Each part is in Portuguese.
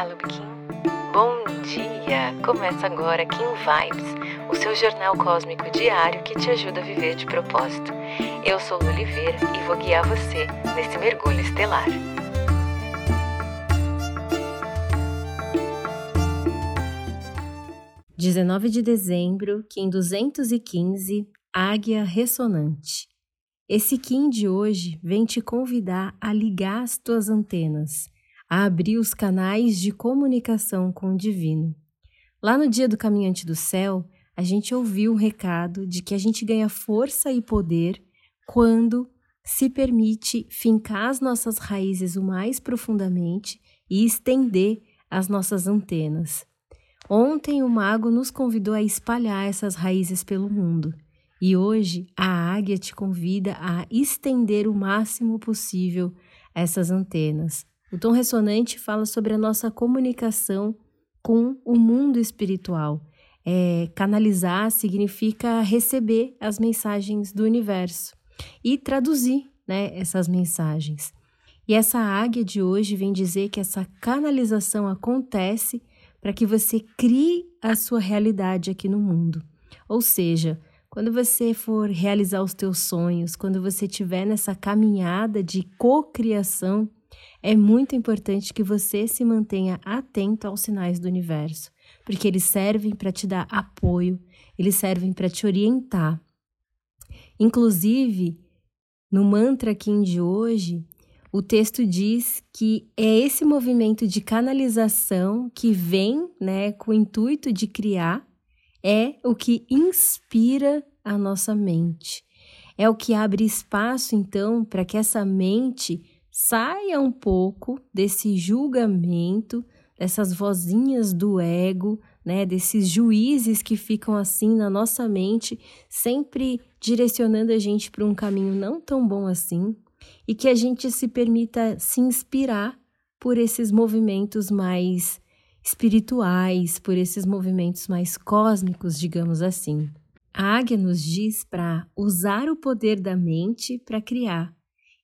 Olá, Lubikin. Bom dia! Começa agora Kim Vibes, o seu jornal cósmico diário que te ajuda a viver de propósito. Eu sou Lu Oliveira e vou guiar você nesse mergulho estelar. Dezenove de dezembro, Kim 215, Águia Ressonante. Esse Kim de hoje vem te convidar a ligar as tuas antenas a abrir os canais de comunicação com o divino. Lá no dia do Caminhante do Céu, a gente ouviu o recado de que a gente ganha força e poder quando se permite fincar as nossas raízes o mais profundamente e estender as nossas antenas. Ontem o mago nos convidou a espalhar essas raízes pelo mundo. E hoje a águia te convida a estender o máximo possível essas antenas, o tom ressonante fala sobre a nossa comunicação com o mundo espiritual. É, canalizar significa receber as mensagens do universo e traduzir né, essas mensagens. E essa águia de hoje vem dizer que essa canalização acontece para que você crie a sua realidade aqui no mundo. Ou seja, quando você for realizar os teus sonhos, quando você estiver nessa caminhada de cocriação, é muito importante que você se mantenha atento aos sinais do universo, porque eles servem para te dar apoio, eles servem para te orientar. Inclusive, no mantra Kim de hoje, o texto diz que é esse movimento de canalização que vem né, com o intuito de criar, é o que inspira a nossa mente. É o que abre espaço, então, para que essa mente saia um pouco desse julgamento, dessas vozinhas do ego, né, desses juízes que ficam assim na nossa mente, sempre direcionando a gente para um caminho não tão bom assim, e que a gente se permita se inspirar por esses movimentos mais espirituais, por esses movimentos mais cósmicos, digamos assim. A águia nos diz para usar o poder da mente para criar,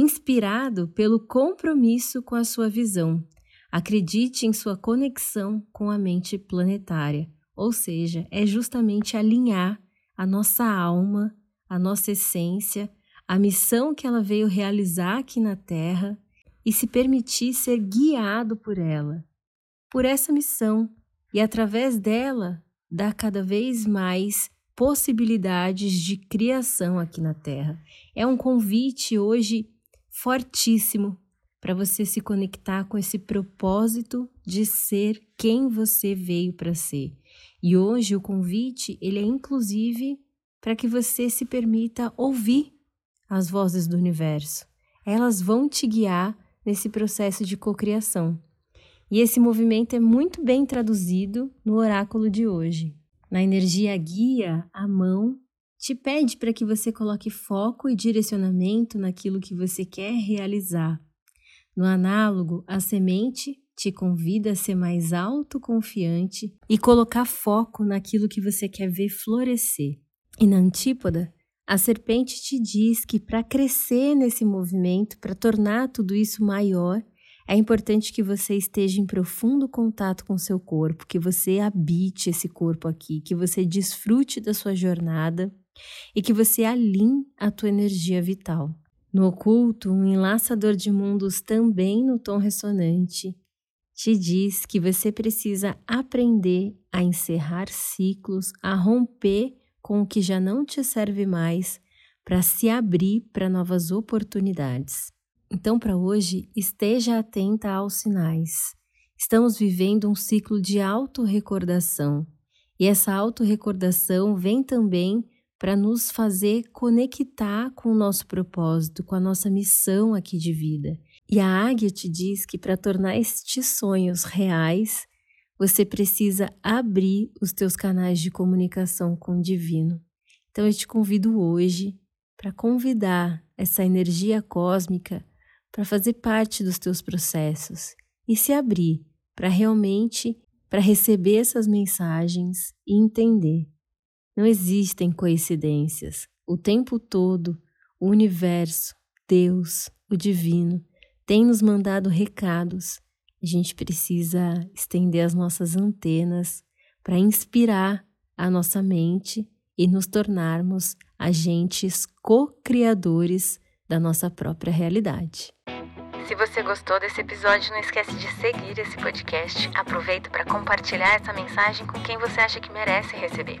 inspirado pelo compromisso com a sua visão. Acredite em sua conexão com a mente planetária, ou seja, é justamente alinhar a nossa alma, a nossa essência, a missão que ela veio realizar aqui na Terra e se permitir ser guiado por ela, por essa missão, e através dela dar cada vez mais possibilidades de criação aqui na Terra. É um convite hoje fortíssimo para você se conectar com esse propósito de ser quem você veio para ser. E hoje o convite, ele é inclusive para que você se permita ouvir as vozes do universo. Elas vão te guiar nesse processo de cocriação. E esse movimento é muito bem traduzido no oráculo de hoje. Na energia guia, a mão te pede para que você coloque foco e direcionamento naquilo que você quer realizar. No análogo, a semente te convida a ser mais autoconfiante e colocar foco naquilo que você quer ver florescer. E na antípoda, a serpente te diz que para crescer nesse movimento, para tornar tudo isso maior, é importante que você esteja em profundo contato com seu corpo, que você habite esse corpo aqui, que você desfrute da sua jornada e que você alinhe a tua energia vital. No oculto, um enlaçador de mundos também no tom ressonante te diz que você precisa aprender a encerrar ciclos, a romper com o que já não te serve mais, para se abrir para novas oportunidades. Então, para hoje, esteja atenta aos sinais. Estamos vivendo um ciclo de autorrecordação, e essa autorrecordação vem também para nos fazer conectar com o nosso propósito, com a nossa missão aqui de vida. E a águia te diz que para tornar estes sonhos reais, você precisa abrir os teus canais de comunicação com o divino. Então eu te convido hoje para convidar essa energia cósmica para fazer parte dos teus processos e se abrir para realmente para receber essas mensagens e entender não existem coincidências. O tempo todo, o universo, Deus, o divino, tem nos mandado recados A gente precisa estender as nossas antenas para inspirar a nossa mente e nos tornarmos agentes co-criadores da nossa própria realidade. Se você gostou desse episódio, não esquece de seguir esse podcast. Aproveita para compartilhar essa mensagem com quem você acha que merece receber.